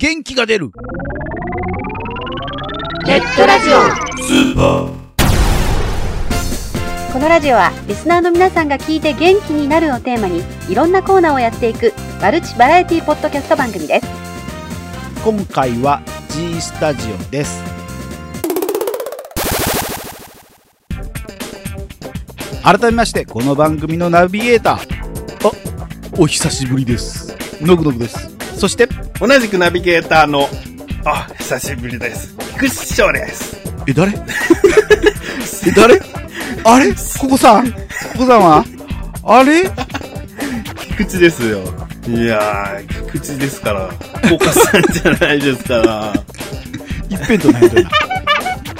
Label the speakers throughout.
Speaker 1: 元気が出る。
Speaker 2: ネットラジオ。
Speaker 3: このラジオはリスナーの皆さんが聞いて元気になるをテーマにいろんなコーナーをやっていくマルチバラエティポッドキャスト番組です。
Speaker 1: 今回は G スタジオです。改めましてこの番組のナビゲーター。あお久しぶりです。のぐのぐです。そして
Speaker 4: 同じくナビゲーターの、あ、久しぶりです。菊池師匠です。
Speaker 1: え誰？え誰？あれ？ここさん？ここさんは？あれ？
Speaker 4: 菊池ですよ。いやー、菊池ですから、コカさんじゃないですから。
Speaker 1: 一辺とないとな。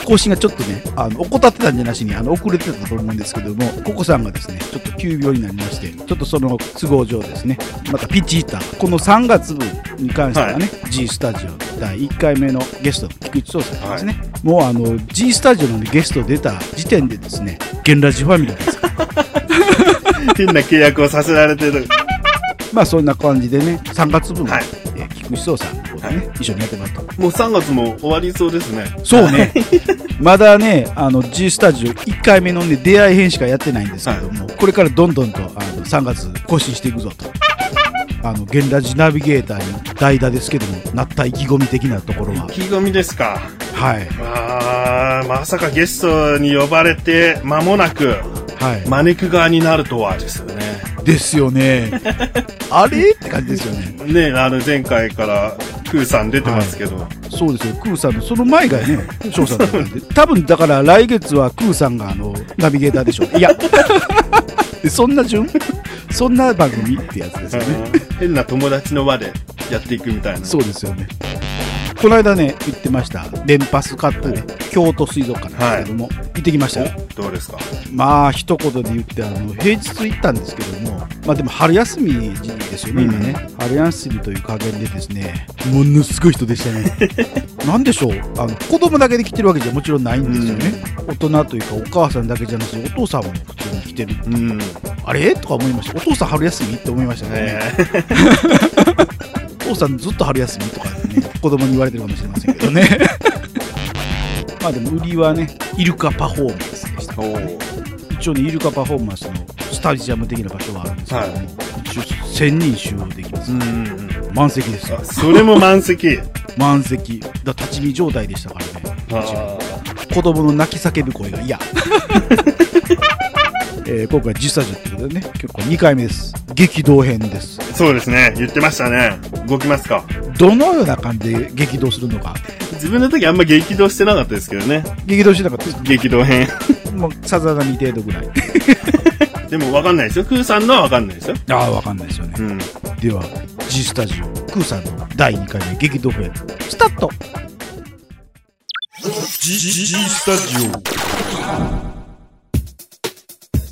Speaker 1: 更新がちょっとね、あの、怠ってたんじゃなしに、あの、遅れてたと思うんですけども、ココさんがですね、ちょっと急病になりまして、ちょっとその都合上ですね、またピッチヒッター、この3月分に関してはね、G スタジオ第1回目のゲスト、菊池壮さんですね、もうあの、G スタジオのゲスト出た時点でですね、ゲンラジファミリーですから。
Speaker 4: 変な契約をさせられてる。
Speaker 1: まあそんな感じでね、3月分は、
Speaker 4: はい。
Speaker 1: えー菊池壮さんとね、
Speaker 4: はい
Speaker 1: 一緒にやってもらった。
Speaker 4: もう3月も終わりそうですね。
Speaker 1: そうね。まだね、あの、G スタジオ1回目のね、出会い編しかやってないんですけども、これからどんどんと、あの、3月更新していくぞと。あの、現ラジナビゲーターに代打ですけども、なった意気込み的なところは
Speaker 4: 意、気込みですか。
Speaker 1: はい。
Speaker 4: あー、まさかゲストに呼ばれて間もなく、
Speaker 1: はい。
Speaker 4: 招く側になるとはですよね。
Speaker 1: ですよね。あれ？って感じですよね。
Speaker 4: ね、あの前回からクーさん出てますけど、
Speaker 1: そうですよ、クーさんの、その前がね、翔さんだったんで、多分だから来月はクーさんがあの、ナビゲーターでしょう。いや、でそんな順？そんな番組ってやつですよね。
Speaker 4: 変な友達の輪でやっていくみたいな。
Speaker 1: そうですよね。この間ね、言ってました。連パス買ったね、京都水族館なんですけども、行ってきましたよ。
Speaker 4: おどうですか？
Speaker 1: まあ、一言で言って、あの、平日行ったんですけども、まあでも春休みですよね、今ね。春休みという加減でですね、ものすごい人でしたね。なんでしょう？あの、子供だけで来てるわけじゃもちろんないんですよね。大人というか、お母さんだけじゃなくて、お父さんも普通に来てる。
Speaker 4: うん。
Speaker 1: あれ？とか思いました。お父さん春休み？って思いましたね。
Speaker 4: ね
Speaker 1: お父さんずっと春休みとかね、子供に言われてるかもしれませんけどね。まあでも売りはね、イルカパフォーマンスでした。
Speaker 4: おー
Speaker 1: 一応ね、イルカパフォーマンスのスタジアム的な場所があるんですけども、一応1000人収容できます。
Speaker 4: うんうんうん。
Speaker 1: 満席です。
Speaker 4: それも満席。
Speaker 1: 満席。だ立ち見状態でしたからね。
Speaker 4: あ
Speaker 1: 子供の泣き叫ぶ声が嫌。えー今回10スタジオってことでね、結構2回目です。激動編です。
Speaker 4: ーそうですね。言ってましたね。動きますか。
Speaker 1: どのような感じで激動するのか。
Speaker 4: 自分の時あんま激動してなかったですけどね。
Speaker 1: 激動してなかったです
Speaker 4: 激動編。
Speaker 1: もう、さざ波程度ぐらい。
Speaker 4: でも分かんないですよ。クーさんのは分かんないですよ。
Speaker 1: ああ、わかんないですよね。
Speaker 4: うん。
Speaker 1: では、G スタジオ、クーさんの第2回目激動編、スタート
Speaker 4: G, G スタジ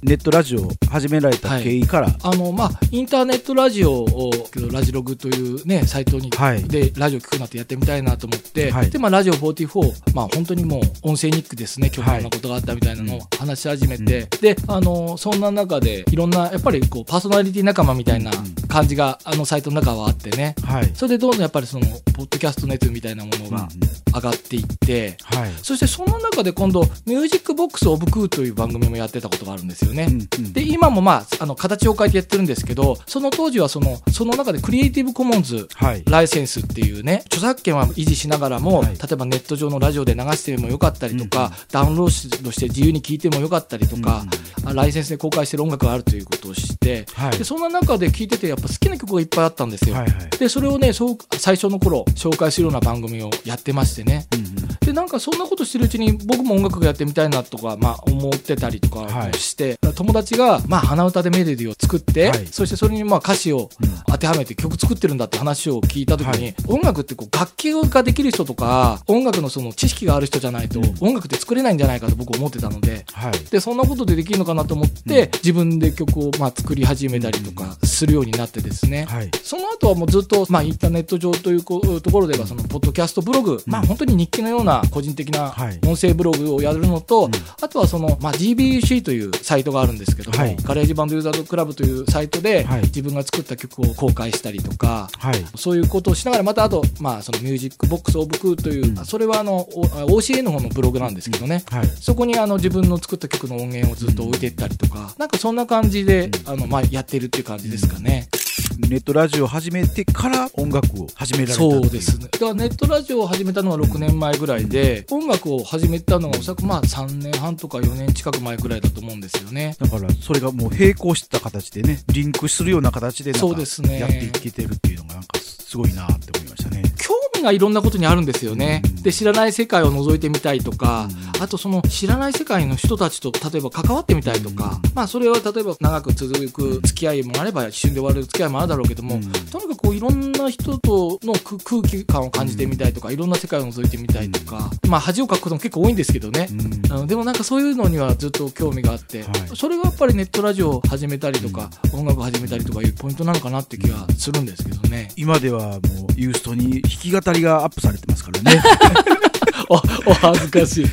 Speaker 1: ネットラジオを始められた経緯から、
Speaker 5: あのまあ、インターネットラジオをラジログという、ね、サイトに、
Speaker 1: はい。
Speaker 5: でラジオ聞くなってやってみたいなと思って、
Speaker 1: はい。
Speaker 5: でまあ、ラジオ44、まあ、本当にもう音声ニックですね、今日こんなことがあったみたいなのを話し始めて、であのそんな中でいろんなやっぱりこうパーソナリティ仲間みたいな感じがあのサイトの中はあってね、
Speaker 1: はい。
Speaker 5: それでどんどんやっぱりそのポッドキャスト熱みたいなものが上がっていって、
Speaker 1: はい。
Speaker 5: そしてその中で今度、 Music Box of Koo という番組もやってたことがあるんですよね。
Speaker 1: うんうん
Speaker 5: で、今もまあ、あの、形を変えてやってるんですけど、その当時はその、その中で Creative Commons
Speaker 1: はい。
Speaker 5: ライセンスっていうね、著作権は維持しながらも、
Speaker 1: はい
Speaker 5: 例えばネット上のラジオで流してもよかったりとか、ダウンロードして自由に聴いてもよかったりとか、あライセンスで公開してる音楽があるということを知って、
Speaker 1: はい
Speaker 5: でそんな中で聴いててやっぱ好きな曲がいっぱいあったんですよ。
Speaker 1: はいはい。
Speaker 5: で、それをね、そう最初の頃紹介するような番組をやってましてね。
Speaker 1: うん
Speaker 5: でなんかそんなことしてるうちに僕も音楽やってみたいなとか、まあ、思ってたりとか
Speaker 1: はい。
Speaker 5: して、友達が、まあ、鼻歌でメロディーを作って、
Speaker 1: はい。
Speaker 5: そしてそれにまあ歌詞を当てはめて曲作ってるんだって話を聞いた時に、
Speaker 1: はい。
Speaker 5: 音楽ってこう楽器ができる人とか音楽のその知識がある人じゃないと音楽って作れないんじゃないかと僕思ってたので。
Speaker 1: はい。
Speaker 5: でそんなことでできるのかなと思って、自分で曲をまあ作り始めたりとかするようになってですね、
Speaker 1: はい。
Speaker 5: その後はもうずっと、まあ、インターネット上ということころでは、その、ポッドキャストブログ、まあ、本当に日記のようなな個人的な
Speaker 1: はい。
Speaker 5: 音声ブログをやるのと、
Speaker 1: うん。
Speaker 5: あとはその、まあ、GBUC というサイトがあるんですけども、
Speaker 1: はい。
Speaker 5: GarageBand Users Club というサイトで、
Speaker 1: はい。
Speaker 5: 自分が作った曲を公開したりとか、
Speaker 1: はい。
Speaker 5: そういうことをしながら、またあと、まあ、その Music Box of Koo という、
Speaker 1: うん。
Speaker 5: それはあの、お OCA の方のブログなんですけどね、
Speaker 1: はい。
Speaker 5: そこにあの自分の作った曲の音源をずっと置いていったりとか、なんかそんな感じで、あの、まあ、やってるっていう感じですかね。
Speaker 1: ネットラジオを始めてから音楽を始められた
Speaker 5: そうですね。だからネットラジオを始めたのは6年前ぐらいで、音楽を始めたのがおそらくまあ3年半とか4年近く前ぐらいだと思うんですよね。
Speaker 1: だから、それがもう並行してた形でね、リンクするような形でなんか
Speaker 5: そうですね
Speaker 1: やっていけてるっていうのが、なんかすごいなって思いましたね。
Speaker 5: 興味がいろんなことにあるんですよね。
Speaker 1: うん。
Speaker 5: で、知らない世界を覗いてみたいとか、
Speaker 1: うん。
Speaker 5: あとその知らない世界の人たちと例えば関わってみたいとか、まあそれは例えば長く続く付き合いもあれば一瞬で終わる付き合いもあるだろうけども、
Speaker 1: うん。
Speaker 5: とにかくこういろんな人との空空気感を感じてみたいとか、いろんな世界を覗いてみたいとか、まあ恥をかくことも結構多いんですけどね。
Speaker 1: うん。
Speaker 5: あのでもなんかそういうのにはずっと興味があって、
Speaker 1: はい。
Speaker 5: それがやっぱりネットラジオを始めたりとか、音楽を始めたりとかいうポイントなのかなって気がするんですけどね。
Speaker 1: 今ではもうユーストに弾き語りがアップされてますからね。
Speaker 5: お、お恥ずかしい。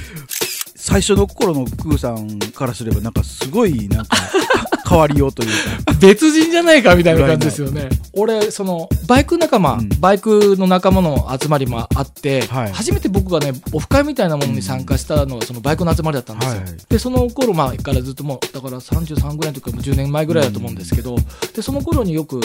Speaker 1: 最初の頃のクーさんからすればなんかすごいなんか 変わりようというか。
Speaker 5: 別人じゃないかみたいな感じですよね。俺、その、バイク仲間、
Speaker 1: うん。
Speaker 5: バイクの仲間の集まりもあって、
Speaker 1: はい。
Speaker 5: 初めて僕がね、オフ会みたいなものに参加したのが、そのバイクの集まりだったんですよ。
Speaker 1: はい
Speaker 5: で、その頃、まあ、からずっともう、だから33ぐらいの時からもう10年前ぐらいだと思うんですけど、で、その頃によく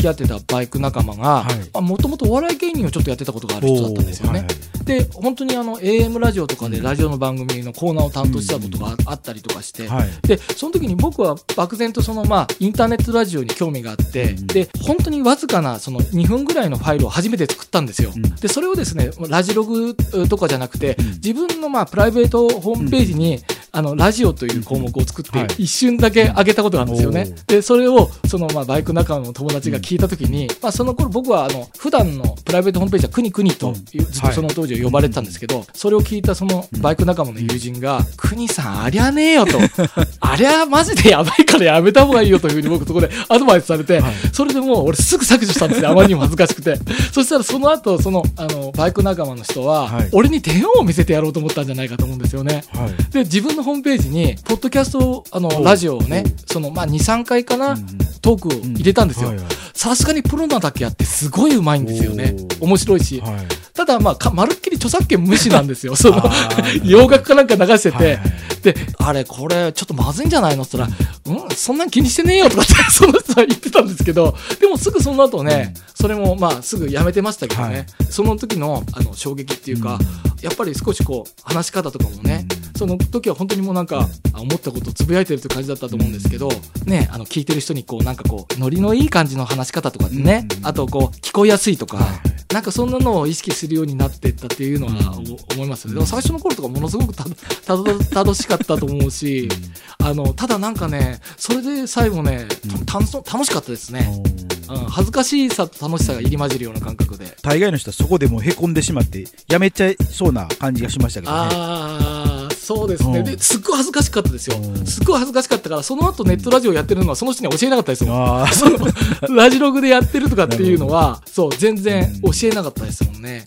Speaker 5: 付き合ってたバイク仲間が
Speaker 1: はい、
Speaker 5: もともとお笑い芸人をちょっとやってたことがある人だったんですよね。
Speaker 1: はい
Speaker 5: で、本当にあの、AM ラジオとかでラジオの番組のコーナーを担当したことがあったりとかして、
Speaker 1: はい。
Speaker 5: で、その時に僕は漠然とそのまあ、インターネットラジオに興味があって、
Speaker 1: うん。
Speaker 5: で、本当にわずかなその2分ぐらいのファイルを初めて作ったんですよ。
Speaker 1: うん。
Speaker 5: で、それをですね、ラジログとかじゃなくて、
Speaker 1: うん。
Speaker 5: 自分のまあ、プライベートホームページに、あの、ラジオという項目を作って、
Speaker 1: はい
Speaker 5: 一瞬だけ上げたことがあるんですよね。
Speaker 1: お
Speaker 5: で、それを、そのまあ、バイク仲間の友達が聞いた時に、まあ、その頃僕はあの、普段のプライベートホームページはくにくにとずっとその当時は呼ばれてたんですけど、それを聞いたそのバイク仲間の友人が、くにさんありゃねえよと。ありゃマジでやばいからやめた方がいいよというふうに僕そこでアドバイスされて、
Speaker 1: はい
Speaker 5: それでもう俺すぐ削除したんですよ。あまりにも恥ずかしくて。そしたらその後、その、あの、バイク仲間の人は、
Speaker 1: はい
Speaker 5: 俺に手を見せてやろうと思ったんじゃないかと思うんですよね。
Speaker 1: はい
Speaker 5: で、自分のホームページに、ポッドキャスト、あの、
Speaker 1: お
Speaker 5: ラジオをね
Speaker 1: お、
Speaker 5: その、まあ、2、3回かな、
Speaker 1: うん
Speaker 5: トークを入れたんですよ。さすがにプロなだけあって、すごいうまいんですよね。
Speaker 1: お。
Speaker 5: 面白いし。
Speaker 1: はい。
Speaker 5: ただ、まあか、まるっきり著作権無視なんですよ。その洋楽かなんか流して。て、で、あれ、これ、ちょっとまずいんじゃないのって言ったら、うん、そんなん気にしてねえよとかって、その人は言ってたんですけど、でもすぐその後ね、それも、まあ、すぐやめてましたけどね、
Speaker 1: はい。
Speaker 5: その時の、あの、衝撃っていうか、やっぱり少しこう、話し方とかもね、その時は本当にもうなんか、あ思ったことをつぶやいてるという感じだったと思うんですけど、ね、あの、聞いてる人にこう、なんかこう、ノリのいい感じの話し方とかってね、
Speaker 1: うん
Speaker 5: あとこう、聞こえやすいとか、
Speaker 1: はい
Speaker 5: なんかそんなのを意識するようになっていったっていうのはお思いますよね。でも最初の頃とかものすごくたたど楽しかったと思うし、あの、ただなんかね、それで最後ね、た楽し楽しかったですね。うん、恥ずかしさと楽しさが入り混じるような感覚で。
Speaker 1: 大概の人はそこでもうへこんでしまってやめちゃいそうな感じがしましたけどね
Speaker 5: そうですね。
Speaker 1: うん
Speaker 5: で、すっごい恥ずかしかったですよ
Speaker 1: うん。
Speaker 5: すっごい恥ずかしかったから、その後ネットラジオやってるのはその人には教えなかったですもん。その、ラジログでやってるとかっていうのは、そう、全然
Speaker 1: うん
Speaker 5: 教えなかったですもんね。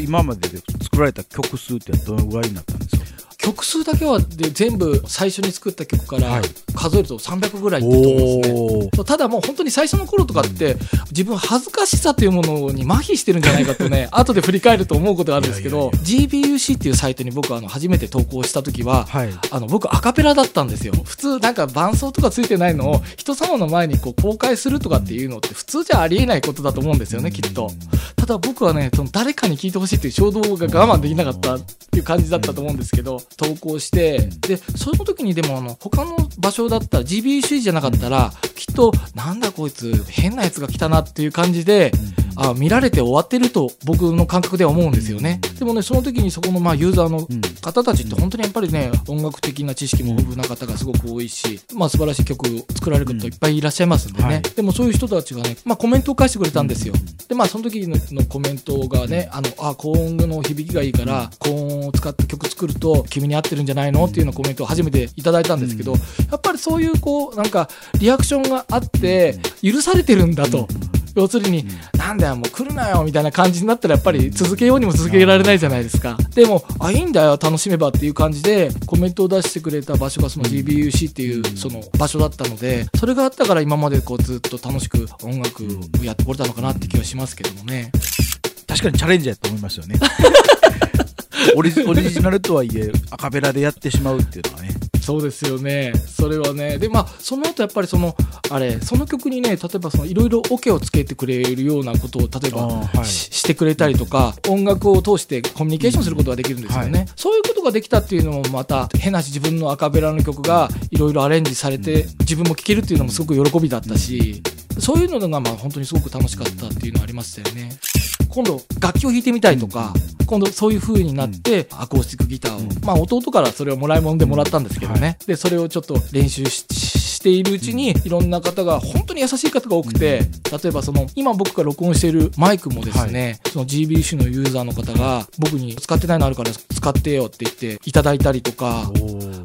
Speaker 1: 今までで作られた曲数ってどのぐらいになったんですか？
Speaker 5: 曲数だけはで全部最初に作った曲から
Speaker 1: はい。
Speaker 5: 数えると300ぐらいってと思うんですね。ただもう本当に最初の頃とかって自分恥ずかしさというものに麻痺してるんじゃないかとね 後で振り返ると思うことがあるんですけど GBUC っていうサイトに僕あの初めて投稿した時は
Speaker 1: はい。
Speaker 5: あの僕アカペラだったんですよ。普通なんか伴奏とかついてないのを人様の前にこう公開するとかっていうのって普通じゃありえないことだと思うんですよねきっと。ただ僕はねその誰かに聞いてほしいっていう衝動が我慢できなかったっていう感じだったと思うんですけど投稿してでその時にでもあの他の場所だったら GBUC じゃなかったらきっとなんだこいつ変なやつが来たなっていう感じであ見られて終わってると僕の感覚では思うんですよね。でもねその時にそこのまあユーザーの
Speaker 1: うん。
Speaker 5: 方たちって本当にやっぱりね音楽的な知識も豊富な方がすごく多いし、まあ、素晴らしい曲を作られる方いっぱいいらっしゃいますんでね、
Speaker 1: はい。
Speaker 5: でもそういう人たちがね、まあ、コメントを返してくれたんですよ。でまあその時ののコメントがねあのあ高音の響きがいいから高音を使って曲作ると君に合ってるんじゃないのっていうようなコメントを初めていただいたんですけど、やっぱりそういうこうなんかリアクションがあって許されてるんだと要するに、なんだよ、もう来るなよみたいな感じになったら、やっぱり続けようにも続けられないじゃないですか。でも、あ、いいんだよ、楽しめばっていう感じで、コメントを出してくれた場所がその GBUC っていうその場所だったので、それがあったから今までこうずっと楽しく音楽をやってこれたのかなって気はしますけどもね。
Speaker 1: 確かにチャレンジャーやと思いますよね。オリジオリジナルとはいえ、アカペラでやってしまうっていうのはね。
Speaker 5: そうですよね。それはね。で、まあ、その後やっぱりその、あれ、その曲にね、例えばその、いろいろオケをつけてくれるようなことを、例えば、
Speaker 1: はい
Speaker 5: ししてくれたりとか、音楽を通してコミュニケーションすることができるんですよね。
Speaker 1: は
Speaker 5: そういうことができたっていうのもまた、変なし自分のアカペラの曲がいろいろアレンジされて、自分も聴けるっていうのもすごく喜びだったし、そういうのがまあ本当にすごく楽しかったっていうのはありましたよね。今度楽器を弾いてみたいとか、今度そういう風になって、アコースティックギターを、まあ弟からそれをもらい物でもらったんですけどね。で、それをちょっと練習ししているうちに、いろんな方が、本当に優しい方が多くて、例えばその、今僕が録音しているマイクもですね、その GB 種のユーザーの方が、僕に使ってないのあるから使ってよって言っていただいたりとか、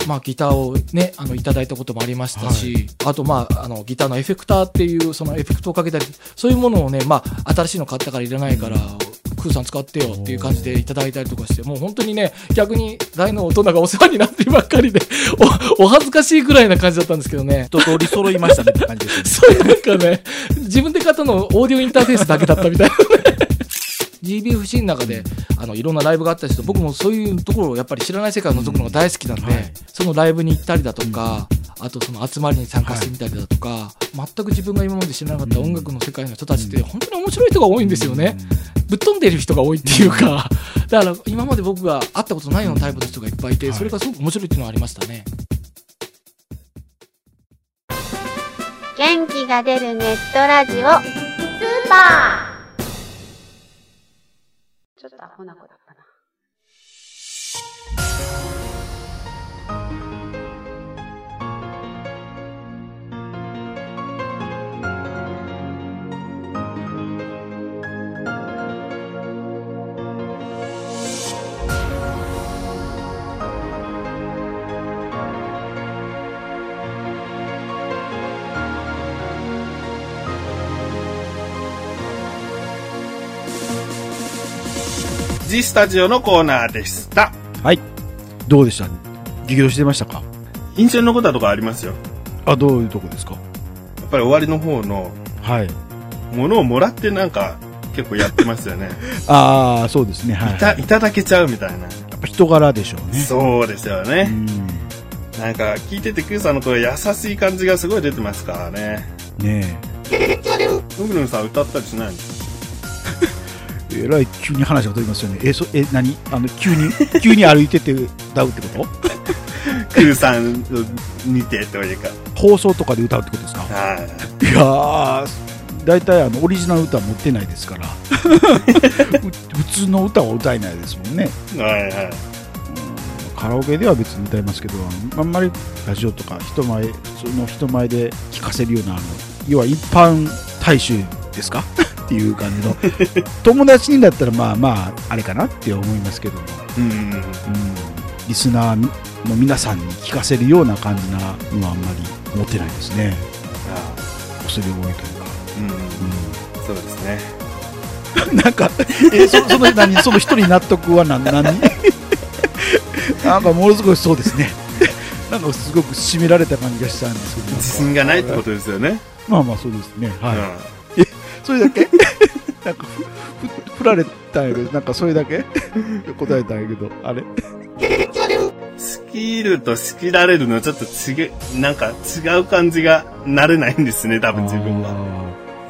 Speaker 5: まあ、ギターをね、あの、いただいたこともありましたし、あと、まあ、あの、ギターのエフェクターっていう、そのエフェクトをかけたり、そういうものをね、まあ、新しいの買ったからいらないから、クーさん使ってよっていう感じでいただいたりとかして、もう本当にね、逆に大の大人がお世話になってばっかりで、お、お恥ずかしいくらいな感じだったんですけどね。
Speaker 1: 一通り揃いましたねって感じですよね。
Speaker 5: そういうなんかね、自分で買ったのオーディオインターフェースだけだったみたいなね。GBFC の中であのいろんなライブがあったりすると僕もそういうところをやっぱり知らない世界を覗くのが大好きなんで、
Speaker 1: はい。
Speaker 5: そのライブに行ったりだとか、あとその集まりに参加してみたりだとか、全く自分が今まで知らなかった音楽の世界の人たちって本当に面白い人が多いんですよね。ぶっ飛んでる人が多いっていうか、だから今まで僕が会ったことないようなタイプの人がいっぱいいて、それがすごく面白いっていうのはありましたね。
Speaker 2: 元気が出るネットラジオスーパー
Speaker 3: ほな子だ
Speaker 4: ジスタジオのコーナーでした。
Speaker 1: はい。どうでした？激怒してましたか？
Speaker 4: 印象に残ったとこありますよ。
Speaker 1: あ、どういうとこですか？
Speaker 4: やっぱり終わりの方の
Speaker 1: はい。
Speaker 4: ものをもらってなんか結構やってますよね。
Speaker 1: ああ、そうですね。はい。
Speaker 4: いた、いただけちゃうみたいな。
Speaker 1: やっぱ人柄でしょうね。
Speaker 4: そうですよ
Speaker 1: う
Speaker 4: ね。
Speaker 1: ん。
Speaker 4: なんか聞いててクーさんの声優しい感じがすごい出てますからね。
Speaker 1: ね
Speaker 4: ウグルンさん歌ったりしないんです
Speaker 1: え。えらい急に話が飛びますよね。え、そ、え、何？あの、急に、急に歩いてて歌うってこと？
Speaker 4: クーさんを見てというか。
Speaker 1: 放送とかで歌うってことですか？
Speaker 4: はい
Speaker 1: やー、大体あの、オリジナル歌持ってないですから。う普通の歌は歌えないですもんね。
Speaker 4: い。はいはい。
Speaker 1: カラオケでは別に歌いますけど、あんまりラジオとか人前、その人前で聴かせるような、あの要は一般大衆ですか？っていう感じの、友達にだったらまあまあ、あれかなって思いますけども、
Speaker 4: うん。
Speaker 1: うん、リスナーの皆さんに聞かせるような感じなのはあんまり持ってないですね。恐れ多いというか。
Speaker 4: うん。そうですね。
Speaker 1: うん、なんか、え、そその、何、その一人納得は何、何？なんかものすごいそうですね。なんかすごく締められた感じがしたんですけど。
Speaker 4: 自信がないってことですよね。
Speaker 1: まあまあそうですね。はい。
Speaker 4: う
Speaker 1: それだけ？なんか振られたんやけど、なんかそれだけ？答えたんやけど、あれ？
Speaker 4: ん。スキルと仕切られるのちょっと違う、なんか違う感じが慣れないんですね、多分自分が。
Speaker 1: あ
Speaker 4: うん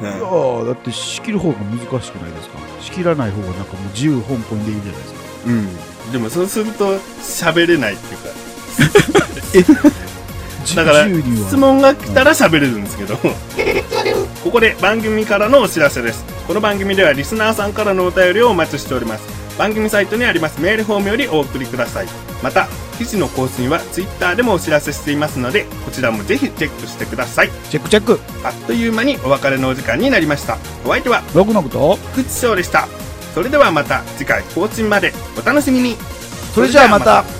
Speaker 1: ーいやーだって仕切る方が難しくないですか？仕切らない方がなんかもう自由香港でいいじゃないですか。
Speaker 4: うん。でもそうすると喋れないっていうか、
Speaker 1: じ
Speaker 4: だから。質問が来たら喋れるんですけど、ここで番組からのお知らせです。この番組ではリスナーさんからのお便りをお待ちしております。番組サイトにありますメールフォームよりお送りください。また、記事の更新は Twitter でもお知らせしていますので、こちらもぜひチェックしてください。
Speaker 1: チェックチェック。
Speaker 4: あっという間にお別れのお時間になりました。お相手は
Speaker 1: 僕のこと
Speaker 4: 福地翔でした。それではまた次回更新までお楽しみに。
Speaker 1: それじゃあまた。